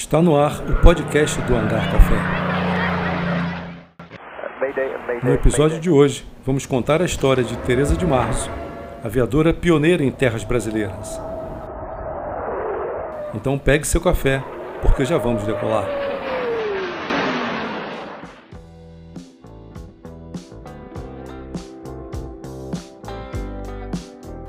Está no ar o podcast do Hangar Café. No episódio de hoje, vamos contar a história de Teresa de Março, aviadora pioneira em terras brasileiras. Então pegue seu café, porque já vamos decolar.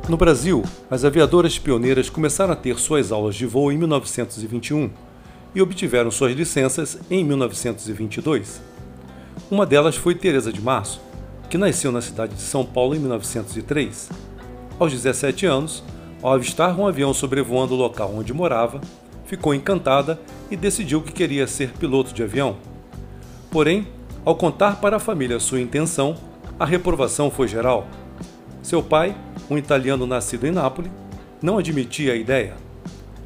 No Brasil, as aviadoras pioneiras começaram a ter suas aulas de voo em 1921 e obtiveram suas licenças em 1922. Uma delas foi Teresa de Março, que nasceu na cidade de São Paulo em 1903. Aos 17 anos, ao avistar um avião sobrevoando o local onde morava, ficou encantada e decidiu que queria ser piloto de avião. Porém, ao contar para a família sua intenção, a reprovação foi geral. Seu pai, um italiano nascido em Nápoles, não admitia a ideia.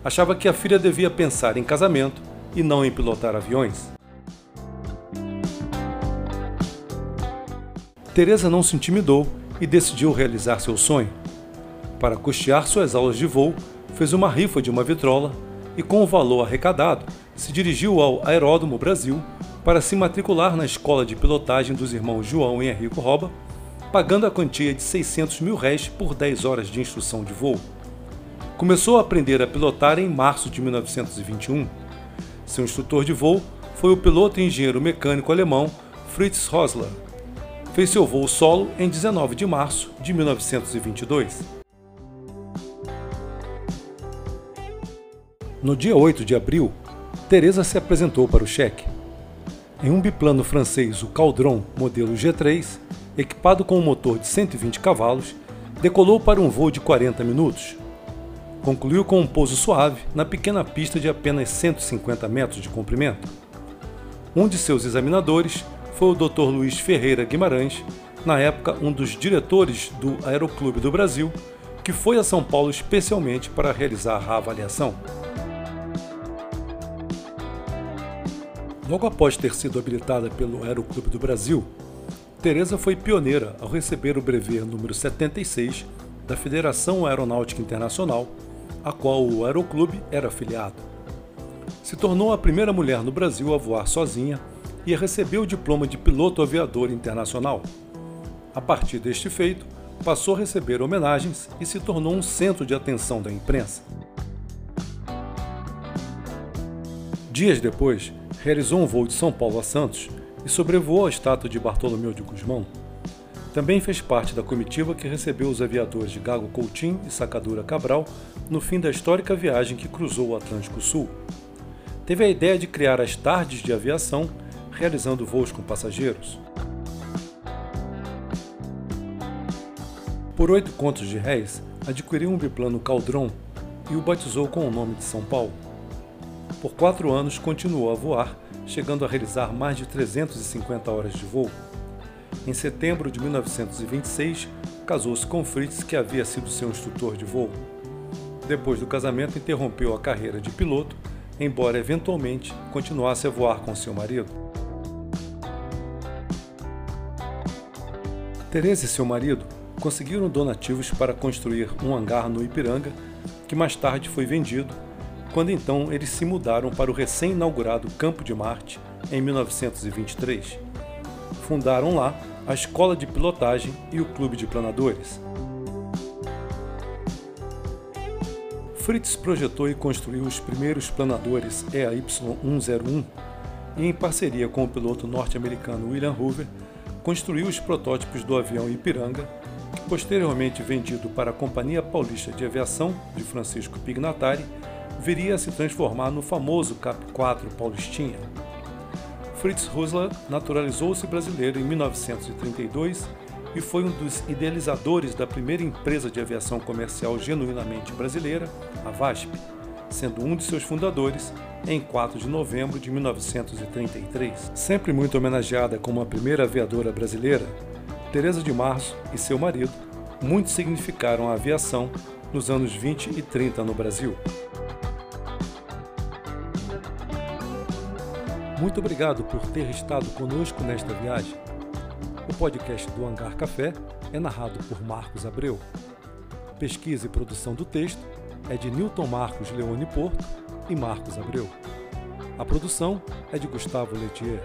Achava que a filha devia pensar em casamento e não em pilotar aviões. Teresa não se intimidou e decidiu realizar seu sonho. Para custear suas aulas de voo, fez uma rifa de uma vitrola e, com o valor arrecadado, se dirigiu ao Aeródromo Brasil para se matricular na escola de pilotagem dos irmãos João e Henrico Roba pagando a quantia de 600 mil réis por 10 horas de instrução de voo. Começou a aprender a pilotar em março de 1921. Seu instrutor de voo foi o piloto e engenheiro mecânico alemão Fritz Rosler. Fez seu voo solo em 19 de março de 1922. No dia 8 de abril, Teresa se apresentou para o cheque. Em um biplano francês, o Caldron modelo G3, equipado com um motor de 120 cavalos, decolou para um voo de 40 minutos. Concluiu com um pouso suave na pequena pista de apenas 150 metros de comprimento. Um de seus examinadores foi o Dr. Luiz Ferreira Guimarães, na época um dos diretores do Aeroclube do Brasil, que foi a São Paulo especialmente para realizar a avaliação. Logo após ter sido habilitada pelo Aeroclube do Brasil, Teresa foi pioneira ao receber o brevet número 76 da Federação Aeronáutica Internacional, a qual o Aeroclube era afiliado. Se tornou a primeira mulher no Brasil a voar sozinha e recebeu o diploma de piloto aviador internacional. A partir deste feito, passou a receber homenagens e se tornou um centro de atenção da imprensa. Dias depois, realizou um voo de São Paulo a Santos e sobrevoou a estátua de Bartolomeu de Guzmão. Também fez parte da comitiva que recebeu os aviadores de Gago Coutinho e Sacadura Cabral no fim da histórica viagem que cruzou o Atlântico Sul. Teve a ideia de criar as tardes de aviação, realizando voos com passageiros. Por oito contos de réis, adquiriu um biplano Caldron e o batizou com o nome de São Paulo. Por quatro anos continuou a voar chegando a realizar mais de 350 horas de voo. Em setembro de 1926, casou-se com Fritz, que havia sido seu instrutor de voo. Depois do casamento, interrompeu a carreira de piloto, embora eventualmente continuasse a voar com seu marido. Teresa e seu marido conseguiram donativos para construir um hangar no Ipiranga, que mais tarde foi vendido quando então eles se mudaram para o recém-inaugurado Campo de Marte em 1923. Fundaram lá a Escola de Pilotagem e o Clube de Planadores. Fritz projetou e construiu os primeiros planadores EAY-101 e, em parceria com o piloto norte-americano William Hoover, construiu os protótipos do avião Ipiranga, que posteriormente vendido para a Companhia Paulista de Aviação de Francisco Pignatari viria a se transformar no famoso Cap-4 Paulistinha. Fritz Rosler naturalizou-se brasileiro em 1932 e foi um dos idealizadores da primeira empresa de aviação comercial genuinamente brasileira, a VASP, sendo um de seus fundadores em 4 de novembro de 1933. Sempre muito homenageada como a primeira aviadora brasileira, Teresa de Março e seu marido muito significaram a aviação nos anos 20 e 30 no Brasil. Muito obrigado por ter estado conosco nesta viagem. O podcast do Hangar Café é narrado por Marcos Abreu. Pesquisa e produção do texto é de Newton Marcos Leone Porto e Marcos Abreu. A produção é de Gustavo Letier.